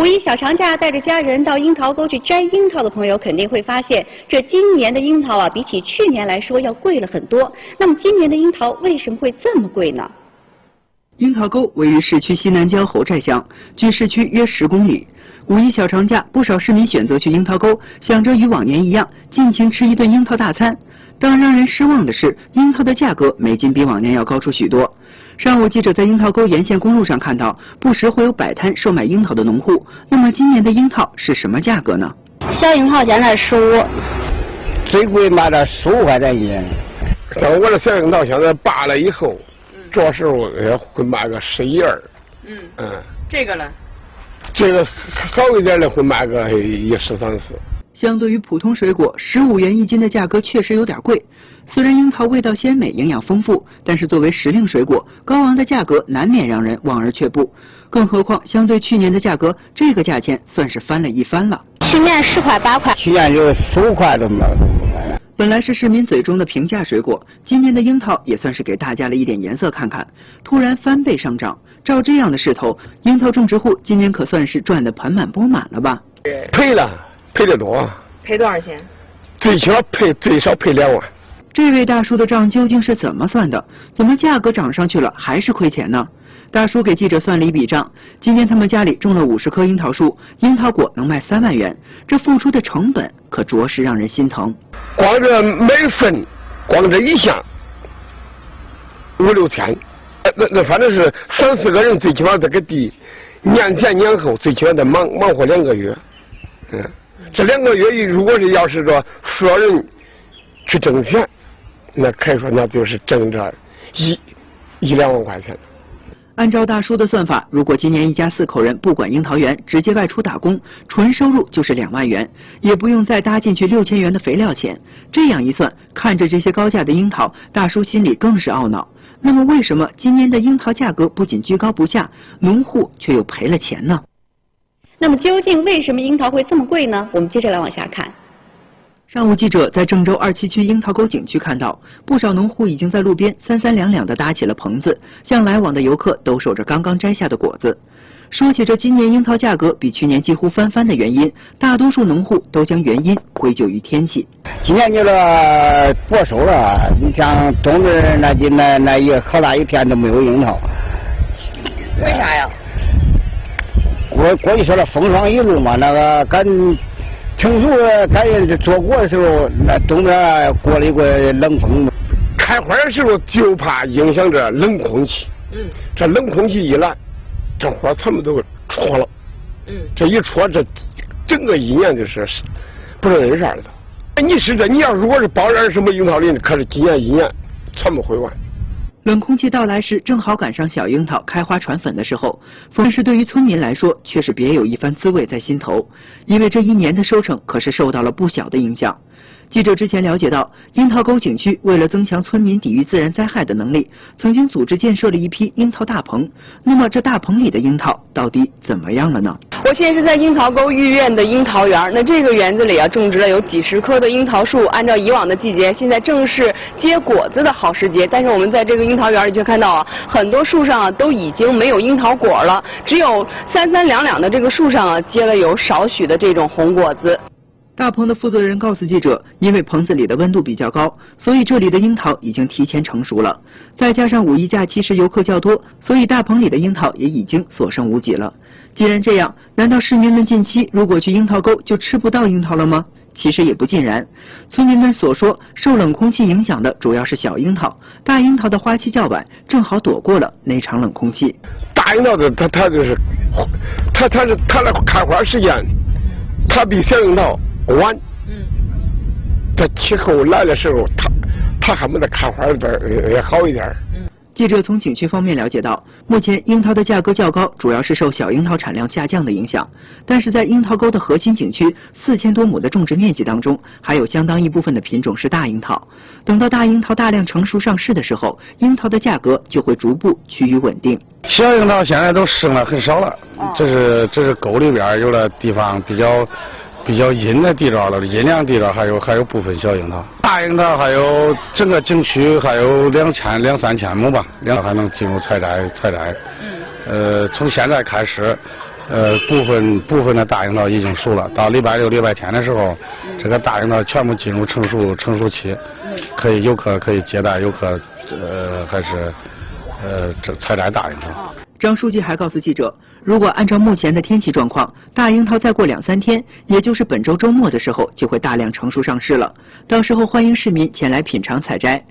五一小长假带着家人到樱桃沟去摘樱桃的朋友肯定会发现，这今年的樱桃啊，比起去年来说要贵了很多。那么今年的樱桃为什么会这么贵呢？樱桃沟位于市区西南郊侯寨乡，距市区约十公里。五一小长假，不少市民选择去樱桃沟，想着与往年一样，尽情吃一顿樱桃大餐。但让人失望的是，樱桃的价格每斤比往年要高出许多。上午，记者在樱桃沟沿线公路上看到，不时会有摆摊售卖樱桃的农户。那么，今年的樱桃是什么价格呢？小樱桃现在十五，最贵卖到十五块钱一斤。像我的小樱桃现在拔了以后，这时候也会卖个十一二。嗯嗯，这个呢？这个好一点的会卖个一十三四。相对于普通水果，十五元一斤的价格确实有点贵。虽然樱桃味道鲜美、营养丰富，但是作为时令水果，高昂的价格难免让人望而却步。更何况，相对去年的价格，这个价钱算是翻了一番了。去年十块八块，去年就十五块多嘛。本来是市民嘴中的平价水果，今年的樱桃也算是给大家了一点颜色看看。突然翻倍上涨，照这样的势头，樱桃种植户今年可算是赚得盆满钵满了吧？亏了，赔得多。赔多少钱？最起码赔最少赔两万。这位大叔的账究竟是怎么算的？怎么价格涨上去了还是亏钱呢？大叔给记者算了一笔账：今天他们家里种了五十棵樱桃树，樱桃果能卖三万元，这付出的成本可着实让人心疼。光这每份，光这一项五六千，那那反正是三四个人，最起码这个地年前年后最起码得忙忙活两个月。嗯，这两个月如果是要是说所有人去挣钱。那可以说，那就是挣着一一两万块钱。按照大叔的算法，如果今年一家四口人不管樱桃园，直接外出打工，纯收入就是两万元，也不用再搭进去六千元的肥料钱。这样一算，看着这些高价的樱桃，大叔心里更是懊恼。那么，为什么今年的樱桃价格不仅居高不下，农户却又赔了钱呢？那么，究竟为什么樱桃会这么贵呢？我们接着来往下看。上午，记者在郑州二七区樱桃沟景区看到，不少农户已经在路边三三两两地搭起了棚子，向来往的游客兜售着刚刚摘下的果子。说起这今年樱桃价格比去年几乎翻番的原因，大多数农户都将原因归咎于天气。今年就是过收了，你像冬至那几那那一好大一片都没有樱桃。为啥呀？过过去说了风霜雨露嘛，那个赶。成熟赶紧做果的时候，那东边过了一个冷风，开花的时候就怕影响这冷空气。嗯。这冷空气一来，这花全部都戳了。嗯。这一戳，这整个一年就是不是人事儿了。你是这，你要如果是包点什么樱桃林，可是今年一年全部毁完。冷空气到来时，正好赶上小樱桃开花传粉的时候，但是对于村民来说，却是别有一番滋味在心头，因为这一年的收成可是受到了不小的影响。记者之前了解到，樱桃沟景区为了增强村民抵御自然灾害的能力，曾经组织建设了一批樱桃大棚。那么，这大棚里的樱桃到底怎么样了呢？我现在是在樱桃沟御苑的樱桃园，那这个园子里啊，种植了有几十棵的樱桃树。按照以往的季节，现在正是结果子的好时节，但是我们在这个樱桃园里却看到啊，很多树上啊都已经没有樱桃果了，只有三三两两的这个树上啊结了有少许的这种红果子。大棚的负责人告诉记者，因为棚子里的温度比较高，所以这里的樱桃已经提前成熟了。再加上五一假期时游客较多，所以大棚里的樱桃也已经所剩无几了。既然这样，难道市民们近期如果去樱桃沟就吃不到樱桃了吗？其实也不尽然。村民们所说，受冷空气影响的主要是小樱桃，大樱桃的花期较晚，正好躲过了那场冷空气。大樱桃的它它就是，它它是它的开花时间，它比小樱桃。晚，嗯，这气候来的时候，它它还没得开花儿也好一点。嗯，记者从景区方面了解到，目前樱桃的价格较高，主要是受小樱桃产量下降的影响。但是在樱桃沟的核心景区四千多亩的种植面积当中，还有相当一部分的品种是大樱桃。等到大樱桃大量成熟上市的时候，樱桃的价格就会逐步趋于稳定。小樱桃现在都生了很少了，这是这是沟里边有的地方比较。比较阴的地段了，阴凉地段还有还有部分小樱桃，大樱桃还有整个景区还有两千两三千亩吧，两还能进入采摘采摘。嗯。呃，从现在开始，呃，部分部分的大樱桃已经熟了，到礼拜六、礼拜天的时候，这个大樱桃全部进入成熟成熟期，可以游客可以接待游客，呃，还是呃这采摘大樱桃。张书记还告诉记者，如果按照目前的天气状况，大樱桃再过两三天，也就是本周周末的时候，就会大量成熟上市了。到时候欢迎市民前来品尝采摘。